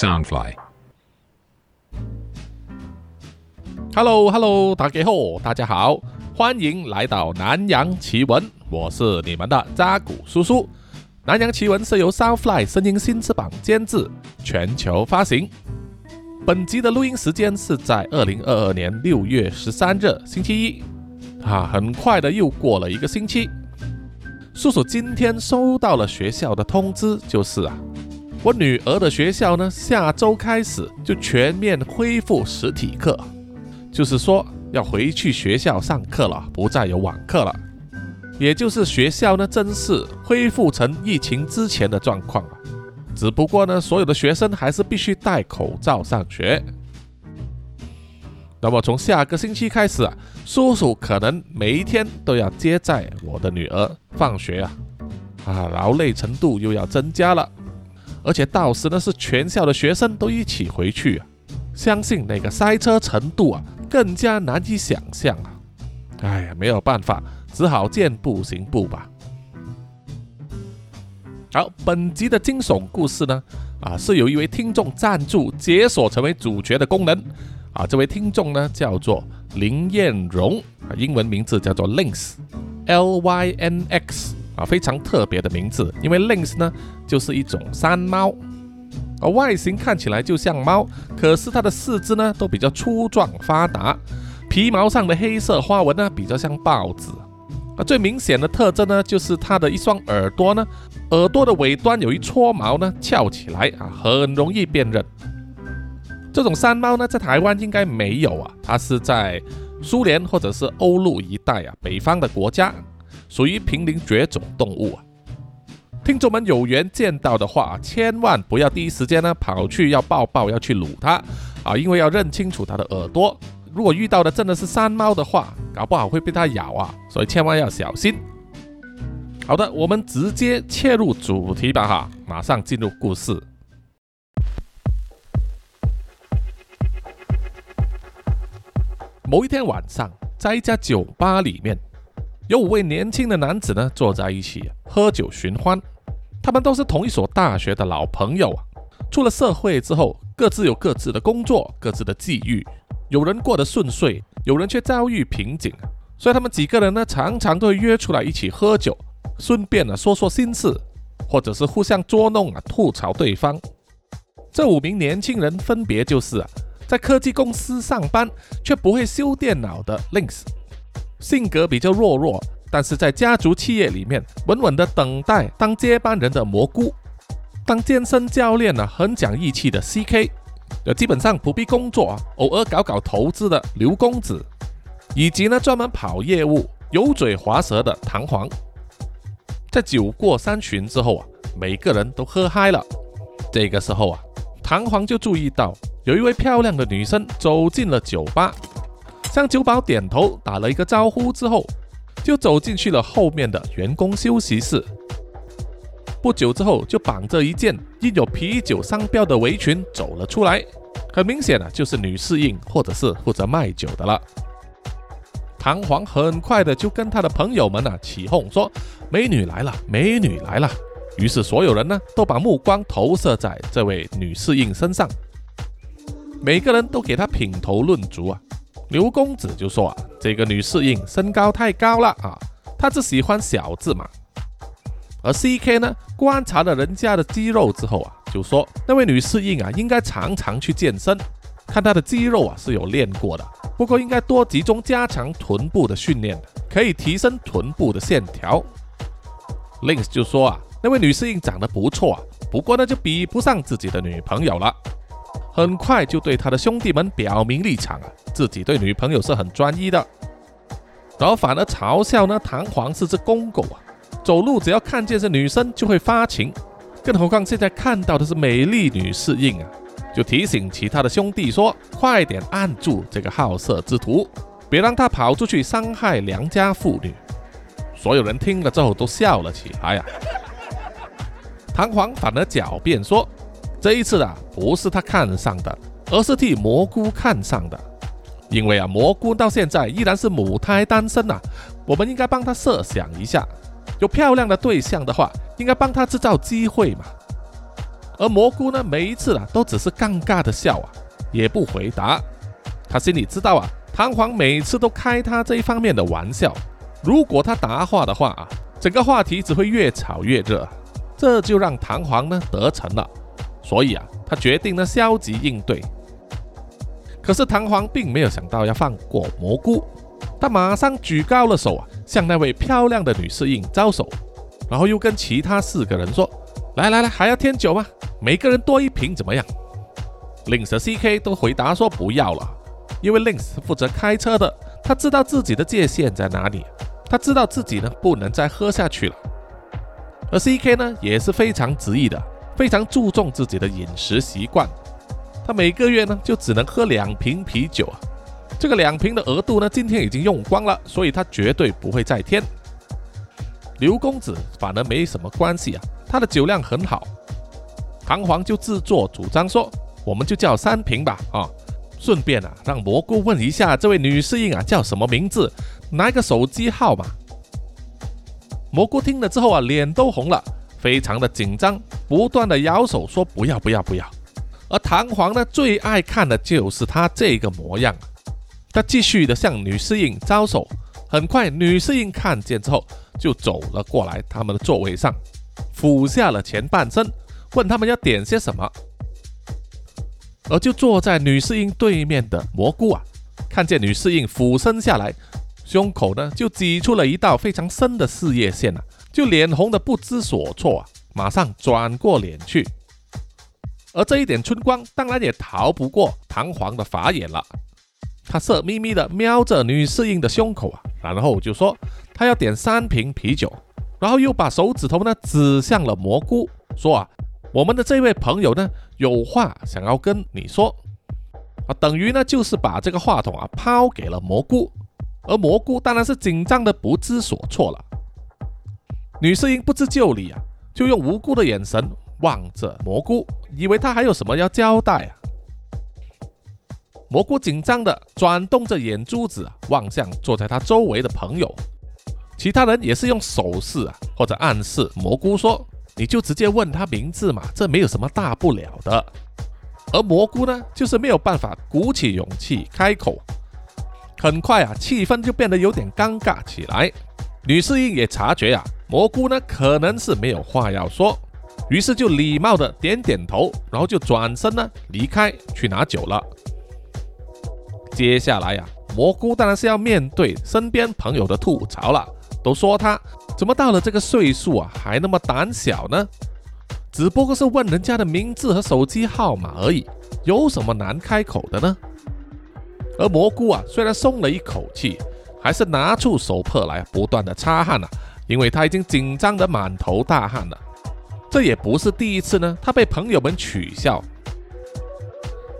Soundfly。Hello Hello，大家好，大家好，欢迎来到南洋奇闻，我是你们的扎古叔叔。南洋奇闻是由 Soundfly 声音新翅膀监制，全球发行。本集的录音时间是在二零二二年六月十三日星期一，啊，很快的又过了一个星期。叔叔今天收到了学校的通知，就是啊，我女儿的学校呢，下周开始就全面恢复实体课。就是说要回去学校上课了，不再有网课了，也就是学校呢正式恢复成疫情之前的状况了。只不过呢，所有的学生还是必须戴口罩上学。那么从下个星期开始啊，叔叔可能每一天都要接载我的女儿放学啊，啊，劳累程度又要增加了，而且到时呢是全校的学生都一起回去啊，相信那个塞车程度啊。更加难以想象啊！哎呀，没有办法，只好见步行步吧。好，本集的惊悚故事呢，啊，是有一位听众赞助解锁成为主角的功能啊。这位听众呢叫做林彦荣，啊，英文名字叫做 Lynx，L Y N X 啊，非常特别的名字，因为 Lynx 呢就是一种山猫。而外形看起来就像猫，可是它的四肢呢都比较粗壮发达，皮毛上的黑色花纹呢比较像豹子。啊，最明显的特征呢就是它的一双耳朵呢，耳朵的尾端有一撮毛呢翘起来啊，很容易辨认。这种山猫呢在台湾应该没有啊，它是在苏联或者是欧陆一带啊北方的国家，属于濒临绝种动物啊。听众们有缘见到的话，千万不要第一时间呢跑去要抱抱，要去撸它啊，因为要认清楚它的耳朵。如果遇到的真的是山猫的话，搞不好会被它咬啊，所以千万要小心。好的，我们直接切入主题吧哈，马上进入故事。某一天晚上，在一家酒吧里面。有五位年轻的男子呢，坐在一起喝酒寻欢。他们都是同一所大学的老朋友啊。出了社会之后，各自有各自的工作，各自的际遇。有人过得顺遂，有人却遭遇瓶颈。所以他们几个人呢，常常都会约出来一起喝酒，顺便呢说说心事，或者是互相捉弄啊，吐槽对方。这五名年轻人分别就是啊，在科技公司上班却不会修电脑的 Links。性格比较弱弱，但是在家族企业里面稳稳的等待当接班人的蘑菇，当健身教练呢很讲义气的 CK，呃基本上不必工作，偶尔搞搞投资的刘公子，以及呢专门跑业务、油嘴滑舌的弹簧。在酒过三巡之后啊，每个人都喝嗨了。这个时候啊，弹簧就注意到有一位漂亮的女生走进了酒吧。向酒保点头，打了一个招呼之后，就走进去了后面的员工休息室。不久之后，就绑着一件印有啤酒商标的围裙走了出来。很明显啊，就是女侍应或者是负责卖酒的了。弹簧很快的就跟他的朋友们啊起哄说：“美女来了，美女来了！”于是所有人呢都把目光投射在这位女侍应身上，每个人都给她品头论足啊。刘公子就说啊，这个女侍应身高太高了啊，她只喜欢小字嘛。而 C.K 呢，观察了人家的肌肉之后啊，就说那位女侍应啊，应该常常去健身，看她的肌肉啊是有练过的，不过应该多集中加强臀部的训练，可以提升臀部的线条。Links 就说啊，那位女侍应长得不错啊，不过呢就比不上自己的女朋友了。很快就对他的兄弟们表明立场啊，自己对女朋友是很专一的，然后反而嘲笑呢弹簧是只公狗啊，走路只要看见是女生就会发情，更何况现在看到的是美丽女侍应啊，就提醒其他的兄弟说，快点按住这个好色之徒，别让他跑出去伤害良家妇女。所有人听了之后都笑了起来呀，弹簧反而狡辩说。这一次啊，不是他看上的，而是替蘑菇看上的。因为啊，蘑菇到现在依然是母胎单身呐，我们应该帮他设想一下，有漂亮的对象的话，应该帮他制造机会嘛。而蘑菇呢，每一次啊，都只是尴尬的笑啊，也不回答。他心里知道啊，弹簧每次都开他这一方面的玩笑，如果他答话的话啊，整个话题只会越炒越热，这就让弹簧呢得逞了。所以啊，他决定呢消极应对。可是弹簧并没有想到要放过蘑菇，他马上举高了手啊，向那位漂亮的女侍应招手，然后又跟其他四个人说：“来来来，还要添酒吗？每个人多一瓶怎么样？” Link 和 CK 都回答说不要了。因为 Link 是负责开车的，他知道自己的界限在哪里，他知道自己呢不能再喝下去了。而 CK 呢也是非常执意的，非常注重自己的饮食习惯，他每个月呢就只能喝两瓶啤酒啊，这个两瓶的额度呢今天已经用光了，所以他绝对不会再添。刘公子反而没什么关系啊，他的酒量很好，弹簧就自作主张说，我们就叫三瓶吧啊。顺便啊，让蘑菇问一下这位女侍应啊叫什么名字，拿一个手机号码。蘑菇听了之后啊，脸都红了，非常的紧张，不断的摇手说不要不要不要。而弹簧呢，最爱看的就是他这个模样。他继续的向女侍应招手，很快女侍应看见之后就走了过来，他们的座位上俯下了前半身，问他们要点些什么。而就坐在女侍应对面的蘑菇啊，看见女侍应俯身下来，胸口呢就挤出了一道非常深的事业线啊，就脸红的不知所措啊，马上转过脸去。而这一点春光当然也逃不过弹簧的法眼了，他色眯眯的瞄着女侍应的胸口啊，然后就说他要点三瓶啤酒，然后又把手指头呢指向了蘑菇，说啊。我们的这位朋友呢，有话想要跟你说啊，等于呢就是把这个话筒啊抛给了蘑菇，而蘑菇当然是紧张的不知所措了。女侍应不知就里啊，就用无辜的眼神望着蘑菇，以为他还有什么要交代啊。蘑菇紧张的转动着眼珠子啊，望向坐在他周围的朋友，其他人也是用手势啊或者暗示蘑菇说。你就直接问他名字嘛，这没有什么大不了的。而蘑菇呢，就是没有办法鼓起勇气开口。很快啊，气氛就变得有点尴尬起来。女侍应也察觉啊，蘑菇呢可能是没有话要说，于是就礼貌的点点头，然后就转身呢离开去拿酒了。接下来呀，蘑菇当然是要面对身边朋友的吐槽了，都说他。怎么到了这个岁数啊，还那么胆小呢？只不过是问人家的名字和手机号码而已，有什么难开口的呢？而蘑菇啊，虽然松了一口气，还是拿出手帕来不断的擦汗啊，因为他已经紧张的满头大汗了。这也不是第一次呢，他被朋友们取笑。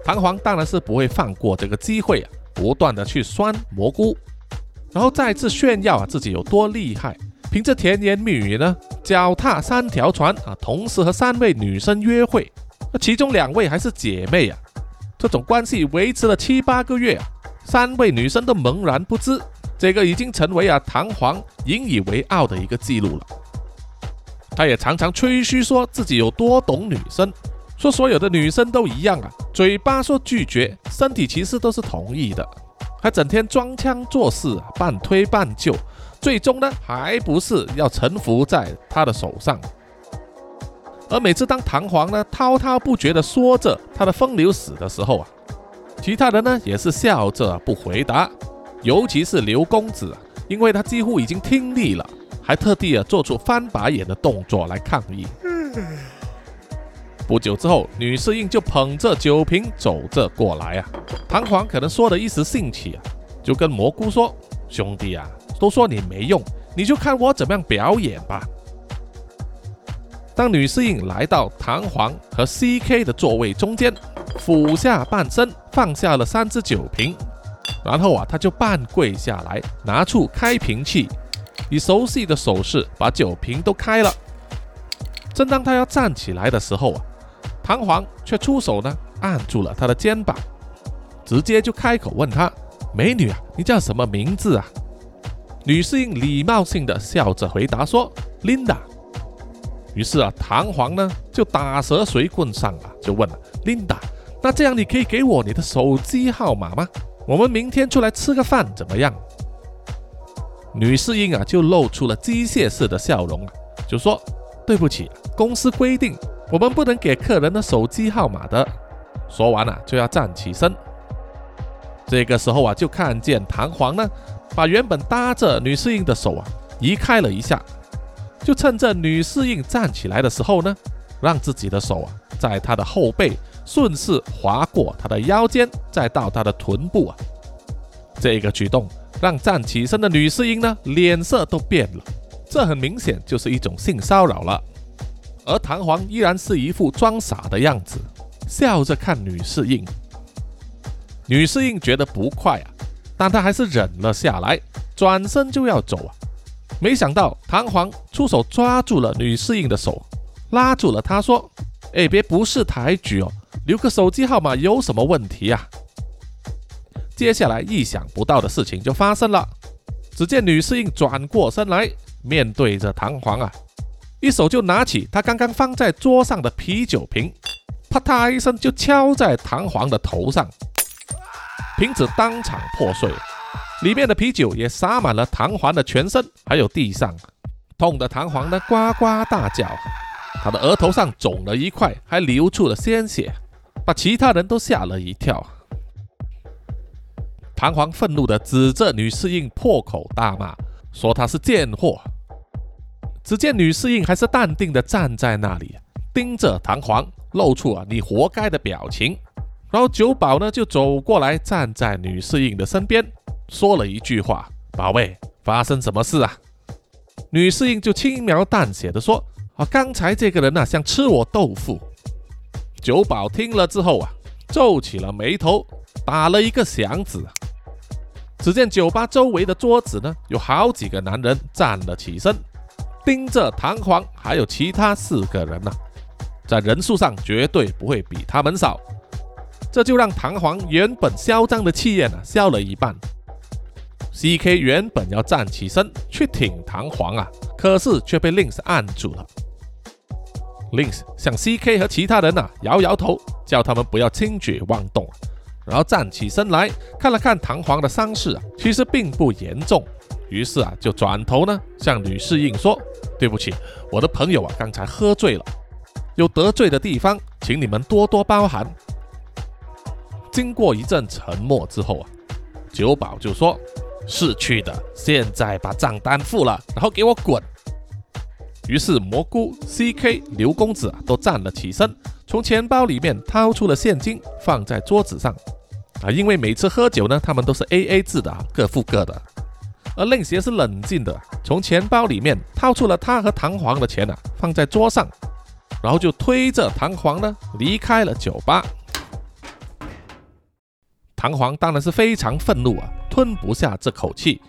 弹簧当然是不会放过这个机会啊，不断的去酸蘑菇，然后再次炫耀啊自己有多厉害。凭着甜言蜜语呢，脚踏三条船啊，同时和三位女生约会，那其中两位还是姐妹啊，这种关系维持了七八个月啊，三位女生都茫然不知，这个已经成为啊弹簧引以为傲的一个记录了。他也常常吹嘘说自己有多懂女生，说所有的女生都一样啊，嘴巴说拒绝，身体其实都是同意的，还整天装腔作势，半推半就。最终呢，还不是要臣服在他的手上。而每次当弹簧呢滔滔不绝地说着他的风流史的时候啊，其他人呢也是笑着不回答。尤其是刘公子，因为他几乎已经听腻了，还特地啊做出翻白眼的动作来抗议。不久之后，女侍应就捧着酒瓶走着过来啊。弹簧可能说的一时兴起啊，就跟蘑菇说：“兄弟啊。”都说你没用，你就看我怎么样表演吧。当女侍应来到弹簧和 CK 的座位中间，俯下半身放下了三支酒瓶，然后啊，他就半跪下来，拿出开瓶器，以熟悉的手势把酒瓶都开了。正当他要站起来的时候啊，弹簧却出手呢，按住了他的肩膀，直接就开口问他：“美女啊，你叫什么名字啊？”女性礼貌性的笑着回答说：“Linda。”于是啊，弹簧呢就打蛇随棍上啊，就问了 Linda：“ 那这样你可以给我你的手机号码吗？我们明天出来吃个饭怎么样？”女侍应啊就露出了机械式的笑容啊，就说：“对不起，公司规定我们不能给客人的手机号码的。”说完了就要站起身。这个时候啊，就看见弹簧呢把原本搭着女侍应的手啊移开了一下。就趁着女侍应站起来的时候呢，让自己的手啊，在她的后背顺势划过她的腰间，再到她的臀部啊。这个举动让站起身的女侍应呢，脸色都变了。这很明显就是一种性骚扰了。而弹簧依然是一副装傻的样子，笑着看女侍应。女侍应觉得不快啊，但她还是忍了下来，转身就要走啊。没想到弹簧出手抓住了女侍应的手，拉住了她说：“哎，别不识抬举哦，留个手机号码有什么问题啊？”接下来意想不到的事情就发生了，只见女侍应转过身来，面对着弹簧啊，一手就拿起她刚刚放在桌上的啤酒瓶，啪嗒一声就敲在弹簧的头上，瓶子当场破碎。里面的啤酒也洒满了弹簧的全身，还有地上，痛得弹簧呢呱呱大叫，他的额头上肿了一块，还流出了鲜血，把其他人都吓了一跳。弹簧愤怒地指着女侍应，破口大骂，说她是贱货。只见女侍应还是淡定地站在那里，盯着弹簧，露出了你活该的表情。然后酒保呢就走过来，站在女侍应的身边。说了一句话：“宝贝，发生什么事啊？”女侍应就轻描淡写的说：“啊，刚才这个人呢，想吃我豆腐。”酒保听了之后啊，皱起了眉头，打了一个响指。只见酒吧周围的桌子呢，有好几个男人站了起身，盯着弹簧，还有其他四个人呢，在人数上绝对不会比他们少。这就让弹簧原本嚣张的气焰呢，消了一半。C.K. 原本要站起身去挺弹簧啊，可是却被 Link 按住了。Links 向 C.K. 和其他人啊摇摇头，叫他们不要轻举妄动，然后站起身来看了看弹簧的伤势啊，其实并不严重。于是啊，就转头呢向女侍应说：“对不起，我的朋友啊刚才喝醉了，有得罪的地方，请你们多多包涵。”经过一阵沉默之后啊，酒保就说。是去的，现在把账单付了，然后给我滚。于是蘑菇、C.K、刘公子都站了起身，从钱包里面掏出了现金，放在桌子上。啊，因为每次喝酒呢，他们都是 A.A 制的，各付各的。而令邪是冷静的，从钱包里面掏出了他和弹簧的钱啊，放在桌上，然后就推着弹簧呢离开了酒吧。弹簧当然是非常愤怒啊。吞不下这口气，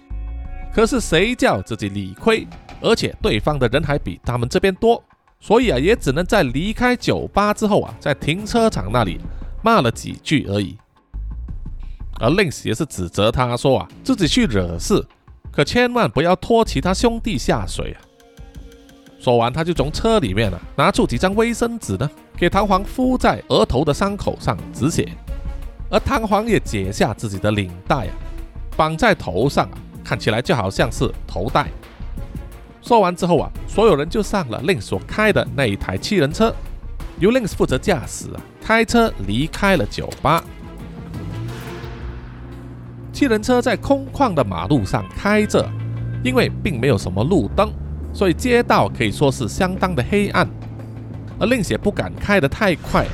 可是谁叫自己理亏，而且对方的人还比他们这边多，所以啊，也只能在离开酒吧之后啊，在停车场那里骂了几句而已。而 Link 也是指责他说啊，自己去惹事，可千万不要拖其他兄弟下水啊。说完，他就从车里面啊拿出几张卫生纸呢，给弹簧敷在额头的伤口上止血，而弹簧也解下自己的领带啊。绑在头上啊，看起来就好像是头带。说完之后啊，所有人就上了 lin 所开的那一台七人车，由 lin 负责驾驶，开车离开了酒吧。七人车在空旷的马路上开着，因为并没有什么路灯，所以街道可以说是相当的黑暗。而 lin 也不敢开得太快，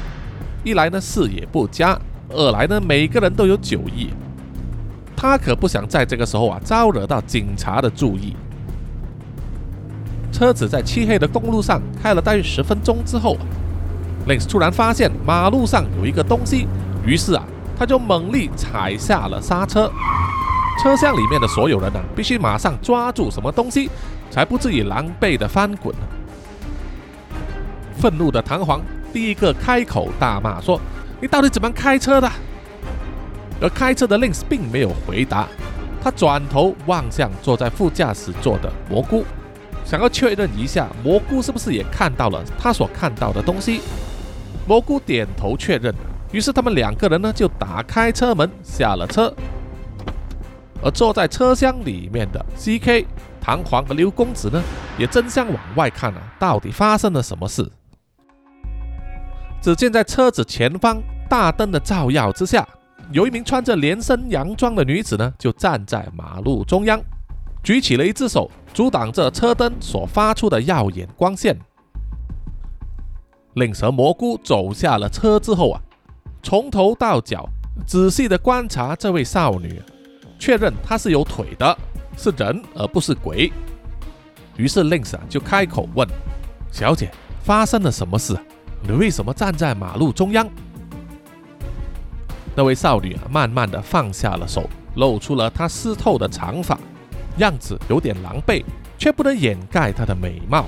一来呢视野不佳，二来呢每个人都有酒意。他可不想在这个时候啊招惹到警察的注意。车子在漆黑的公路上开了大约十分钟之后，Links 突然发现马路上有一个东西，于是啊他就猛力踩下了刹车。车厢里面的所有人呢必须马上抓住什么东西，才不至于狼狈的翻滚。愤怒的弹簧第一个开口大骂说：“你到底怎么开车的？”而开车的 Links 并没有回答，他转头望向坐在副驾驶座的蘑菇，想要确认一下蘑菇是不是也看到了他所看到的东西。蘑菇点头确认，于是他们两个人呢就打开车门下了车。而坐在车厢里面的 C.K、弹簧和刘公子呢，也争相往外看啊，到底发生了什么事？只见在车子前方大灯的照耀之下，有一名穿着连身洋装的女子呢，就站在马路中央。举起了一只手，阻挡着车灯所发出的耀眼光线。令蛇蘑菇走下了车之后啊，从头到脚仔细的观察这位少女，确认她是有腿的，是人而不是鬼。于是令蛇就开口问：“小姐，发生了什么事？你为什么站在马路中央？”那位少女啊，慢慢的放下了手，露出了她湿透的长发。样子有点狼狈，却不能掩盖她的美貌。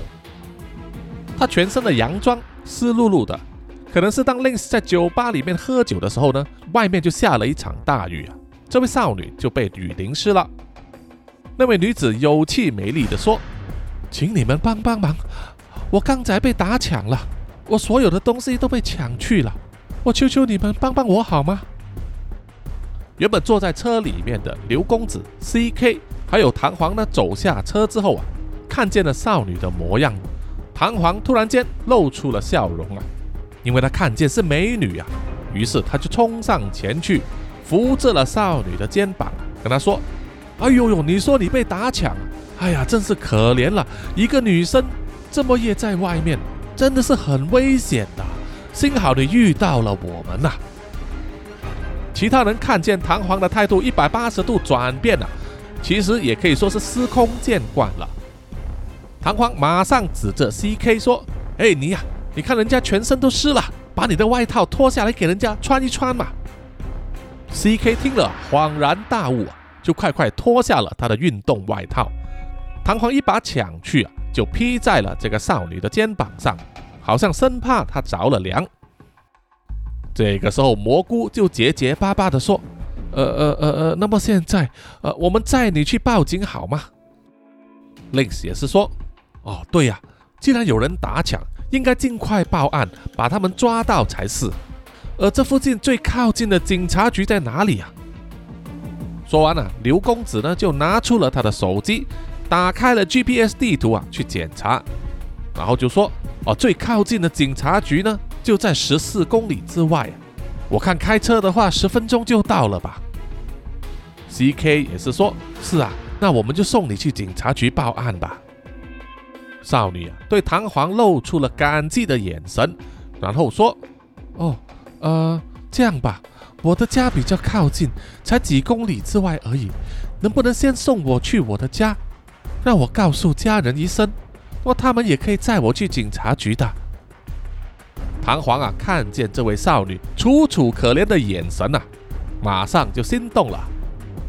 她全身的洋装湿漉漉的，可能是当 Lins 在酒吧里面喝酒的时候呢，外面就下了一场大雨啊，这位少女就被雨淋湿了。那位女子有气没力地说：“请你们帮帮忙，我刚才被打抢了，我所有的东西都被抢去了，我求求你们帮帮我好吗？”原本坐在车里面的刘公子 C.K。还有弹簧呢，走下车之后啊，看见了少女的模样，弹簧突然间露出了笑容啊，因为他看见是美女啊，于是他就冲上前去，扶着了少女的肩膀，跟她说：“哎呦呦，你说你被打抢，哎呀，真是可怜了，一个女生这么夜在外面，真的是很危险的，幸好你遇到了我们呐。”其他人看见弹簧的态度一百八十度转变了。其实也可以说是司空见惯了。弹簧马上指着 C.K 说：“哎，你呀，你看人家全身都湿了，把你的外套脱下来给人家穿一穿嘛。”C.K 听了恍然大悟，就快快脱下了他的运动外套。弹簧一把抢去啊，就披在了这个少女的肩膀上，好像生怕她着了凉。这个时候，蘑菇就结结巴巴地说。呃呃呃呃，那么现在，呃，我们载你去报警好吗？Lins 也是说，哦，对呀，既然有人打抢，应该尽快报案，把他们抓到才是。而这附近最靠近的警察局在哪里啊？说完了，刘公子呢就拿出了他的手机，打开了 GPS 地图啊，去检查，然后就说，哦，最靠近的警察局呢就在十四公里之外。我看开车的话，十分钟就到了吧。C.K 也是说，是啊，那我们就送你去警察局报案吧。少女啊，对弹簧露出了感激的眼神，然后说：“哦，呃，这样吧，我的家比较靠近，才几公里之外而已，能不能先送我去我的家，让我告诉家人一声，那他们也可以载我去警察局的。”唐皇啊，看见这位少女楚楚可怜的眼神啊，马上就心动了，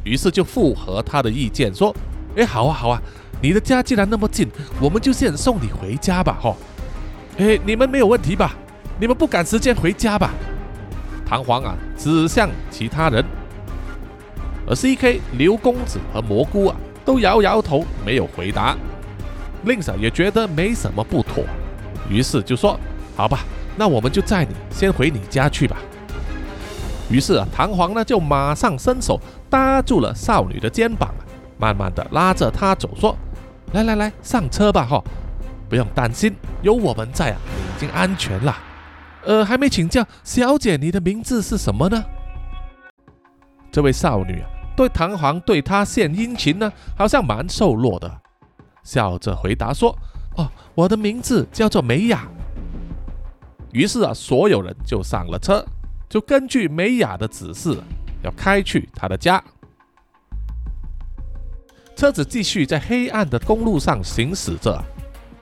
于是就附和他的意见说：“哎，好啊，好啊，你的家既然那么近，我们就先送你回家吧，哈。哎，你们没有问题吧？你们不赶时间回家吧？”唐皇啊，指向其他人，而 C.K. 刘公子和蘑菇啊，都摇摇头，没有回答。令嫂也觉得没什么不妥，于是就说：“好吧。”那我们就载你先回你家去吧。于是啊，弹簧呢就马上伸手搭住了少女的肩膀，慢慢的拉着她走，说：“来来来，上车吧，哈，不用担心，有我们在啊，你已经安全了。呃，还没请教小姐，你的名字是什么呢？”这位少女啊，对弹簧对她献殷勤呢，好像蛮瘦弱的，笑着回答说：“哦，我的名字叫做美雅。”于是啊，所有人就上了车，就根据美雅的指示，要开去他的家。车子继续在黑暗的公路上行驶着，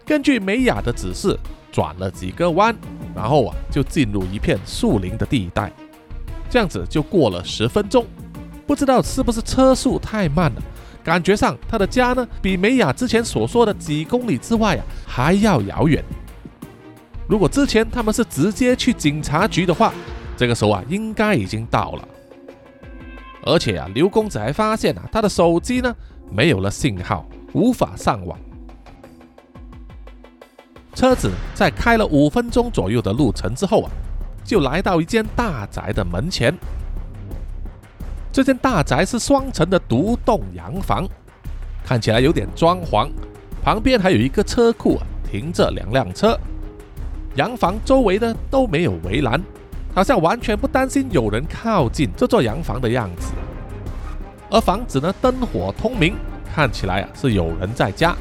根据美雅的指示，转了几个弯，然后啊，就进入一片树林的地带。这样子就过了十分钟，不知道是不是车速太慢了，感觉上他的家呢，比美雅之前所说的几公里之外啊，还要遥远。如果之前他们是直接去警察局的话，这个时候啊，应该已经到了。而且啊，刘公子还发现啊，他的手机呢没有了信号，无法上网。车子在开了五分钟左右的路程之后啊，就来到一间大宅的门前。这间大宅是双层的独栋洋房，看起来有点装潢。旁边还有一个车库啊，停着两辆车。洋房周围呢都没有围栏，好像完全不担心有人靠近这座洋房的样子。而房子呢灯火通明，看起来啊是有人在家。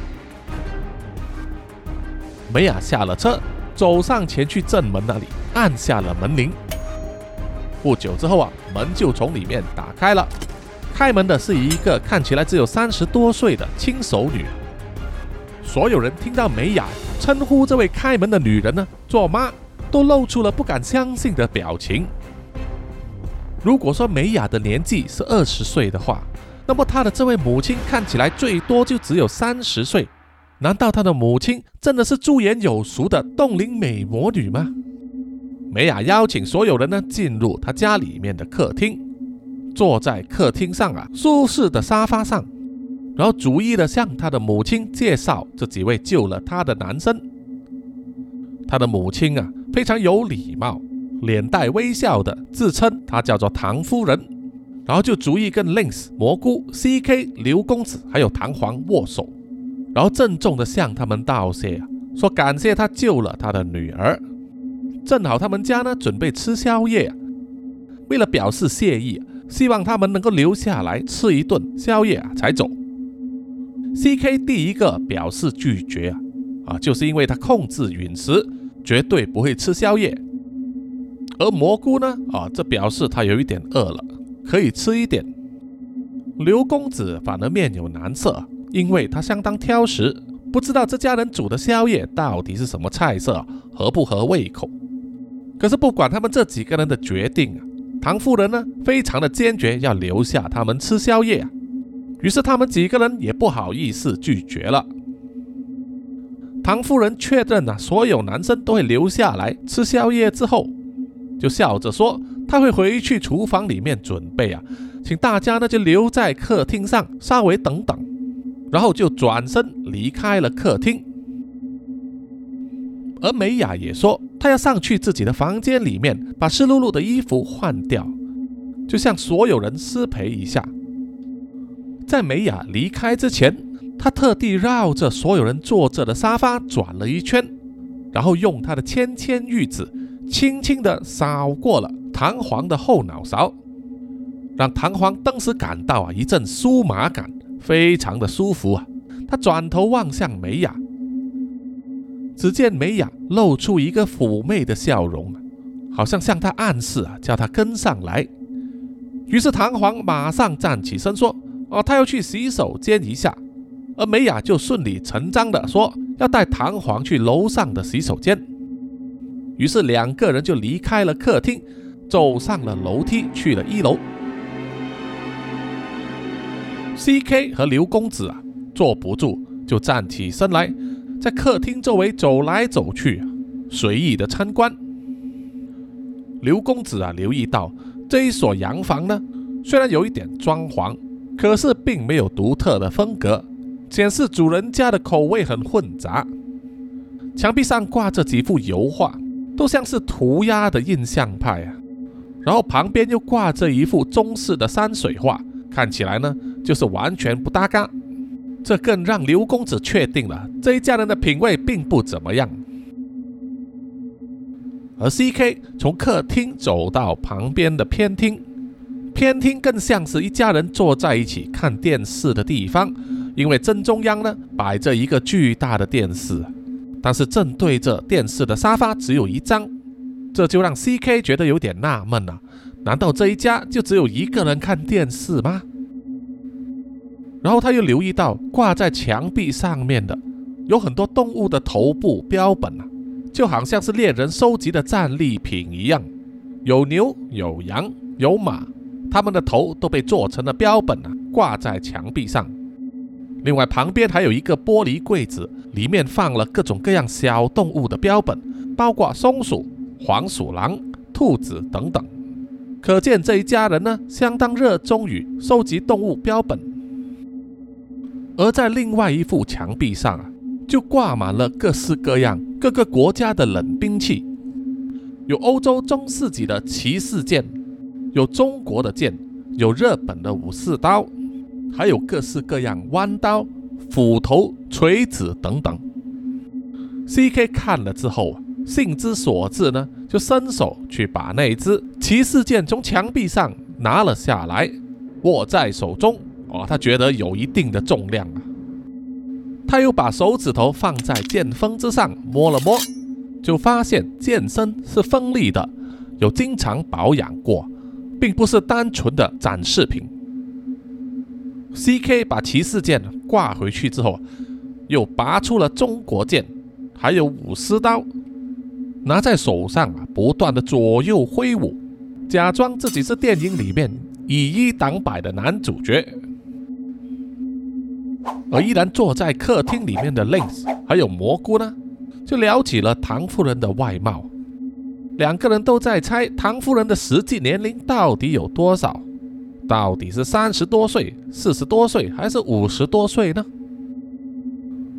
梅亚下了车，走上前去正门那里，按下了门铃。不久之后啊，门就从里面打开了。开门的是一个看起来只有三十多岁的轻熟女。所有人听到梅雅称呼这位开门的女人呢做妈，都露出了不敢相信的表情。如果说梅雅的年纪是二十岁的话，那么她的这位母亲看起来最多就只有三十岁。难道她的母亲真的是驻颜有术的冻龄美魔女吗？梅雅邀请所有人呢进入她家里面的客厅，坐在客厅上啊舒适的沙发上。然后逐一的向他的母亲介绍这几位救了他的男生。他的母亲啊非常有礼貌，脸带微笑的自称她叫做唐夫人，然后就逐一跟 Lins 蘑菇、C.K. 刘公子还有弹簧握手，然后郑重的向他们道谢，说感谢他救了他的女儿。正好他们家呢准备吃宵夜，为了表示谢意，希望他们能够留下来吃一顿宵夜啊才走。C.K. 第一个表示拒绝啊，啊，就是因为他控制饮食，绝对不会吃宵夜。而蘑菇呢，啊，这表示他有一点饿了，可以吃一点。刘公子反而面有难色，因为他相当挑食，不知道这家人煮的宵夜到底是什么菜色，合不合胃口。可是不管他们这几个人的决定啊，唐夫人呢，非常的坚决要留下他们吃宵夜啊。于是他们几个人也不好意思拒绝了。唐夫人确认啊，所有男生都会留下来吃宵夜之后，就笑着说他会回去厨房里面准备啊，请大家呢就留在客厅上稍微等等，然后就转身离开了客厅。而美雅也说她要上去自己的房间里面把湿漉漉的衣服换掉，就向所有人失陪一下。在美雅离开之前，他特地绕着所有人坐着的沙发转了一圈，然后用他的纤纤玉指轻轻地扫过了弹簧的后脑勺，让弹簧当时感到啊一阵酥麻感，非常的舒服啊。他转头望向美雅，只见美雅露出一个妩媚的笑容，好像向他暗示啊，叫他跟上来。于是弹簧马上站起身说。哦，他要去洗手间一下，而美雅就顺理成章的说要带弹簧去楼上的洗手间。于是两个人就离开了客厅，走上了楼梯去了一楼。C.K. 和刘公子啊坐不住，就站起身来，在客厅周围走来走去，随意的参观。刘公子啊留意到这一所洋房呢，虽然有一点装潢。可是并没有独特的风格，显示主人家的口味很混杂。墙壁上挂着几幅油画，都像是涂鸦的印象派啊。然后旁边又挂着一幅中式的山水画，看起来呢就是完全不搭嘎。这更让刘公子确定了这一家人的品味并不怎么样。而 C.K. 从客厅走到旁边的偏厅。偏厅更像是一家人坐在一起看电视的地方，因为正中央呢摆着一个巨大的电视，但是正对着电视的沙发只有一张，这就让 C.K 觉得有点纳闷了。难道这一家就只有一个人看电视吗？然后他又留意到挂在墙壁上面的有很多动物的头部标本啊，就好像是猎人收集的战利品一样，有牛、有羊、有马。他们的头都被做成了标本啊，挂在墙壁上。另外，旁边还有一个玻璃柜子，里面放了各种各样小动物的标本，包括松鼠、黄鼠狼、兔子等等。可见这一家人呢，相当热衷于收集动物标本。而在另外一幅墙壁上啊，就挂满了各式各样各个国家的冷兵器，有欧洲中世纪的骑士剑，有中国的剑，有日本的武士刀，还有各式各样弯刀、斧头、锤子等等。C.K. 看了之后，兴之所至呢，就伸手去把那只骑士剑从墙壁上拿了下来，握在手中。哦，他觉得有一定的重量啊。他又把手指头放在剑锋之上摸了摸，就发现剑身是锋利的，有经常保养过，并不是单纯的展示品。C.K. 把骑士剑挂回去之后，又拔出了中国剑，还有武士刀，拿在手上啊，不断的左右挥舞，假装自己是电影里面以一挡百的男主角。而依然坐在客厅里面的 Lins 还有蘑菇呢，就聊起了唐夫人的外貌。两个人都在猜唐夫人的实际年龄到底有多少，到底是三十多岁、四十多岁还是五十多岁呢？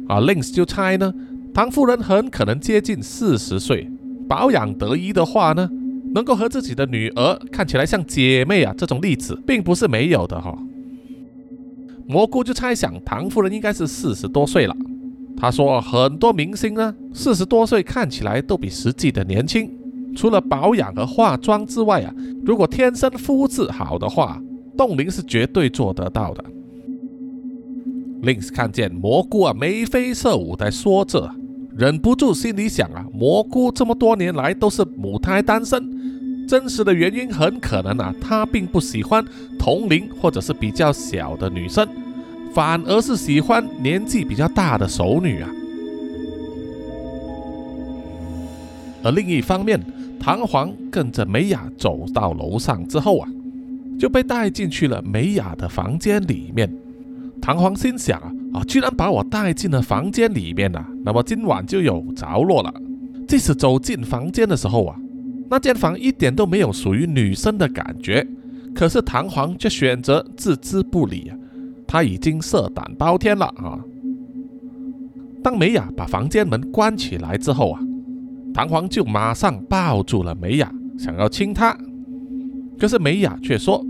啊，Lins 就猜呢，唐夫人很可能接近四十岁，保养得宜的话呢，能够和自己的女儿看起来像姐妹啊，这种例子并不是没有的哈。蘑菇就猜想唐夫人应该是四十多岁了。他说，很多明星呢，四十多岁看起来都比实际的年轻。除了保养和化妆之外啊，如果天生肤质好的话，冻龄是绝对做得到的。Lins 看见蘑菇啊眉飞色舞的说着，忍不住心里想啊，蘑菇这么多年来都是母胎单身，真实的原因很可能啊，他并不喜欢同龄或者是比较小的女生。反而是喜欢年纪比较大的熟女啊。而另一方面，唐璜跟着美雅走到楼上之后啊，就被带进去了美雅的房间里面。唐璜心想啊，啊，居然把我带进了房间里面啊，那么今晚就有着落了。即使走进房间的时候啊，那间房一点都没有属于女生的感觉，可是唐璜却选择置之不理啊。他已经色胆包天了啊！当美雅把房间门关起来之后啊，弹簧就马上抱住了美雅，想要亲她。可是美雅却说：“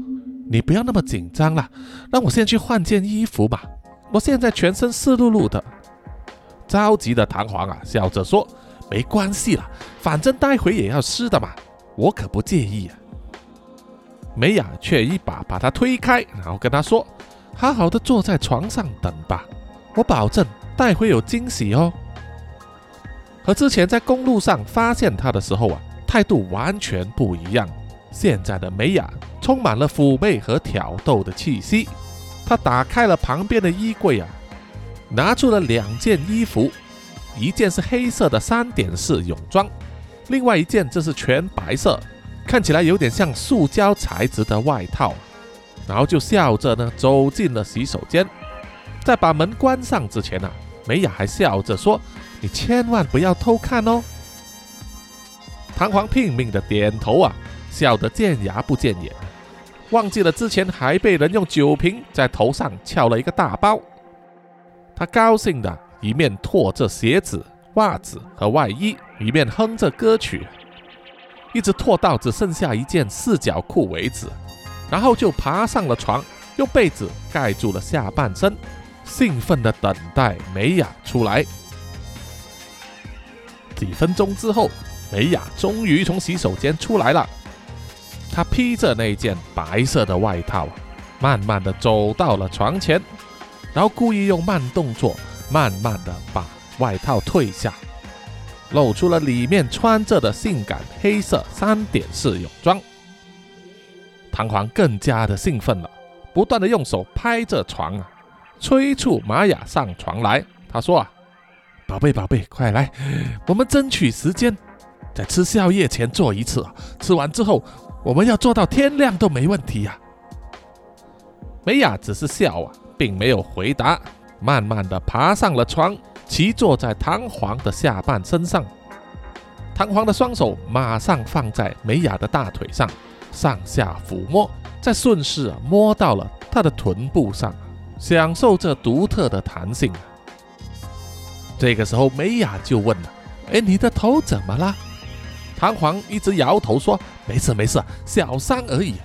你不要那么紧张了，让我先去换件衣服吧。我现在全身湿漉漉的。”着急的唐璜啊，笑着说：“没关系了，反正待会也要湿的嘛，我可不介意啊。”美雅却一把把他推开，然后跟他说。好好的坐在床上等吧，我保证待会有惊喜哦。和之前在公路上发现他的时候啊，态度完全不一样。现在的美雅充满了妩媚和挑逗的气息。她打开了旁边的衣柜啊，拿出了两件衣服，一件是黑色的三点式泳装，另外一件则是全白色，看起来有点像塑胶材质的外套。然后就笑着呢走进了洗手间，在把门关上之前呢，美雅还笑着说：“你千万不要偷看哦。”唐璜拼命的点头啊，笑得见牙不见眼，忘记了之前还被人用酒瓶在头上敲了一个大包。他高兴的一面脱着鞋子、袜子和外衣，一面哼着歌曲，一直脱到只剩下一件四角裤为止。然后就爬上了床，用被子盖住了下半身，兴奋地等待美雅出来。几分钟之后，美雅终于从洗手间出来了。她披着那件白色的外套，慢慢的走到了床前，然后故意用慢动作，慢慢的把外套褪下，露出了里面穿着的性感黑色三点式泳装。唐璜更加的兴奋了，不断的用手拍着床啊，催促玛雅上床来。他说啊：“宝贝，宝贝，快来，我们争取时间，在吃宵夜前做一次。吃完之后，我们要做到天亮都没问题呀。”美雅只是笑啊，并没有回答，慢慢的爬上了床，骑坐在唐璜的下半身上。唐璜的双手马上放在美雅的大腿上。上下抚摸，再顺势摸到了她的臀部上，享受这独特的弹性。这个时候，美雅就问了：“哎，你的头怎么了？”弹簧一直摇头说：“没事没事，小伤而已。”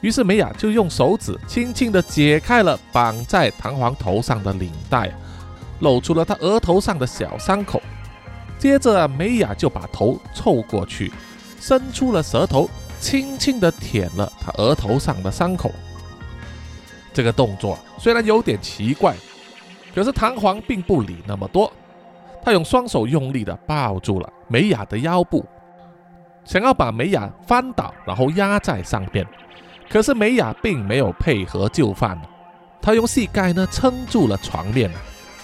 于是美雅就用手指轻轻地解开了绑在弹簧头上的领带，露出了他额头上的小伤口。接着，美雅就把头凑过去，伸出了舌头，轻轻地舔了他额头上的伤口。这个动作虽然有点奇怪，可是弹簧并不理那么多。他用双手用力的抱住了美雅的腰部，想要把美雅翻倒，然后压在上边。可是美雅并没有配合就范，她用膝盖呢撑住了床面，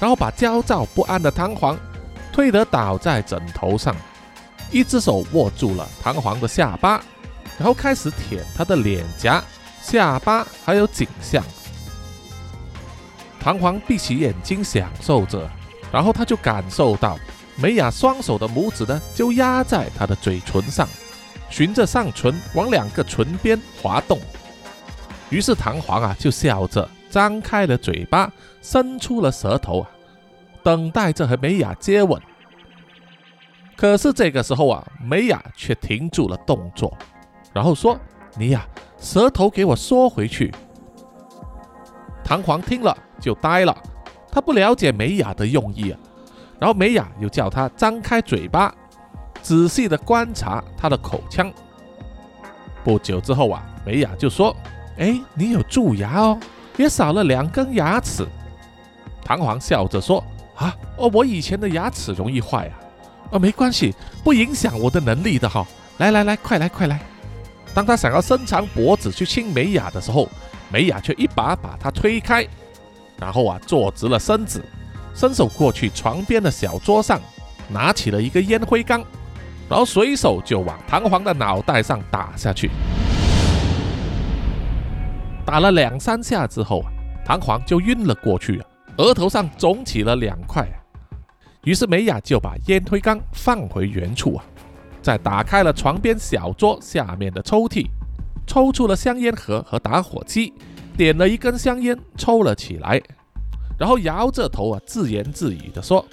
然后把焦躁不安的弹簧推得倒在枕头上，一只手握住了弹簧的下巴，然后开始舔他的脸颊、下巴还有颈项。弹簧闭起眼睛享受着，然后他就感受到美雅双手的拇指呢就压在他的嘴唇上。循着上唇往两个唇边滑动，于是弹簧啊就笑着张开了嘴巴，伸出了舌头啊，等待着和美雅接吻。可是这个时候啊，美雅却停住了动作，然后说：“你呀，舌头给我缩回去。”弹簧听了就呆了，他不了解美雅的用意啊。然后美雅又叫他张开嘴巴。仔细的观察他的口腔。不久之后啊，美雅就说：“哎，你有蛀牙哦，也少了两根牙齿。”弹簧笑着说：“啊，哦，我以前的牙齿容易坏啊，哦，没关系，不影响我的能力的哈。来来来，快来快来！”当他想要伸长脖子去亲美雅的时候，美雅却一把把他推开，然后啊，坐直了身子，伸手过去床边的小桌上，拿起了一个烟灰缸。然后随手就往弹簧的脑袋上打下去，打了两三下之后啊，弹簧就晕了过去，额头上肿起了两块。于是美雅就把烟灰缸放回原处啊，再打开了床边小桌下面的抽屉，抽出了香烟盒和打火机，点了一根香烟抽了起来，然后摇着头啊，自言自语的说。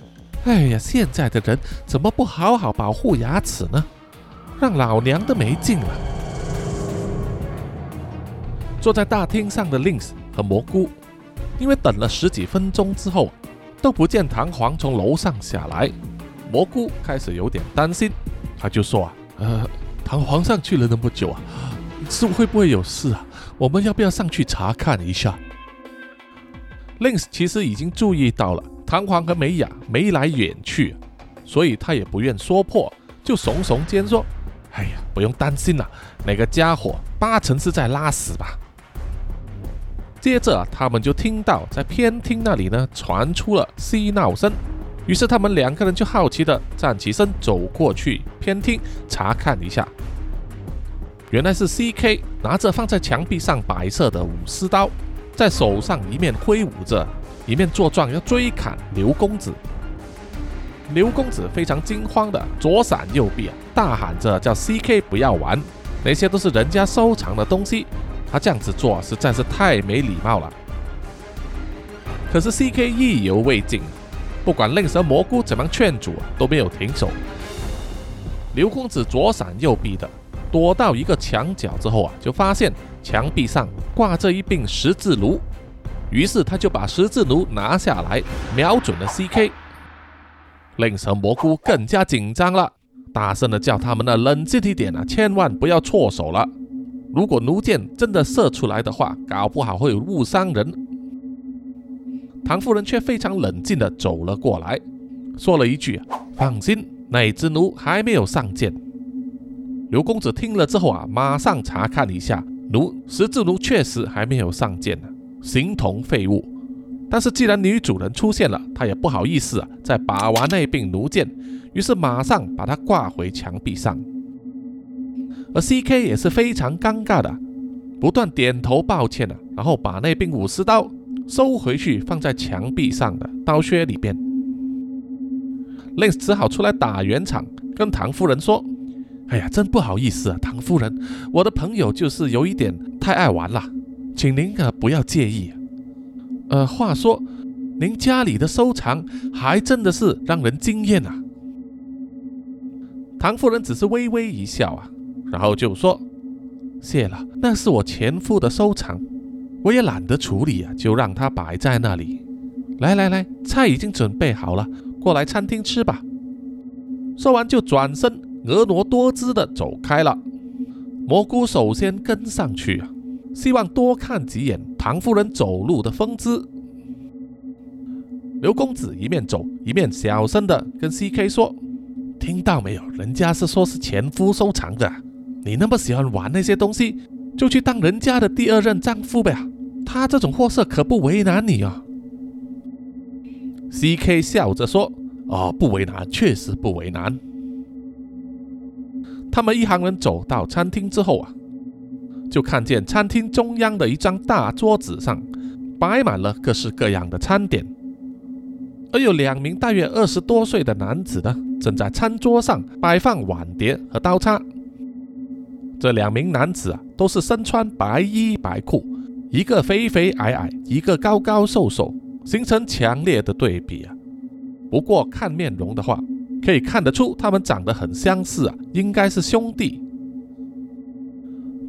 哎呀，现在的人怎么不好好保护牙齿呢？让老娘都没劲了。坐在大厅上的 Lins 和蘑菇，因为等了十几分钟之后都不见弹簧从楼上下来，蘑菇开始有点担心。他就说啊，呃，弹簧上去了那么久啊，是会不会有事啊？我们要不要上去查看一下？Lins 其实已经注意到了。弹簧和美雅眉来眼去，所以他也不愿说破，就耸耸肩说：“哎呀，不用担心了，那个家伙八成是在拉屎吧。”接着他们就听到在偏厅那里呢传出了嬉闹声，于是他们两个人就好奇的站起身走过去偏厅查看一下，原来是 C.K 拿着放在墙壁上白色的武士刀，在手上一面挥舞着。一面作状要追砍刘公子，刘公子非常惊慌的左闪右避，大喊着叫 C.K 不要玩，那些都是人家收藏的东西，他这样子做实在是太没礼貌了。可是 C.K 意犹未尽，不管令蛇蘑菇怎么劝阻都没有停手。刘公子左闪右避的躲到一个墙角之后啊，就发现墙壁上挂着一柄十字弩。于是他就把十字弩拿下来，瞄准了 C.K，令蛇蘑菇更加紧张了，大声的叫他们的冷静一点啊，千万不要错手了。如果弩箭真的射出来的话，搞不好会误伤人。唐夫人却非常冷静的走了过来，说了一句：“放心，那只弩还没有上箭。”刘公子听了之后啊，马上查看了一下弩，十字弩确实还没有上箭呢。形同废物，但是既然女主人出现了，他也不好意思啊，再把玩那柄弩箭，于是马上把它挂回墙壁上。而 C.K 也是非常尴尬的，不断点头抱歉的，然后把那柄武士刀收回去，放在墙壁上的刀靴里边。Lens 只好出来打圆场，跟唐夫人说：“哎呀，真不好意思啊，唐夫人，我的朋友就是有一点太爱玩了。”请您啊不要介意。呃，话说您家里的收藏还真的是让人惊艳啊！”唐夫人只是微微一笑啊，然后就说：“谢了，那是我前夫的收藏，我也懒得处理啊，就让他摆在那里。来来来，菜已经准备好了，过来餐厅吃吧。”说完就转身婀娜多姿的走开了。蘑菇首先跟上去啊，希望多看几眼唐夫人走路的风姿。刘公子一面走一面小声的跟 C.K 说。听到没有？人家是说是前夫收藏的。你那么喜欢玩那些东西，就去当人家的第二任丈夫呗。他这种货色可不为难你啊。C.K 笑着说：“哦，不为难，确实不为难。”他们一行人走到餐厅之后啊，就看见餐厅中央的一张大桌子上摆满了各式各样的餐点，而有两名大约二十多岁的男子呢。正在餐桌上摆放碗碟和刀叉。这两名男子啊，都是身穿白衣白裤，一个肥肥矮矮，一个高高瘦瘦，形成强烈的对比啊。不过看面容的话，可以看得出他们长得很相似啊，应该是兄弟。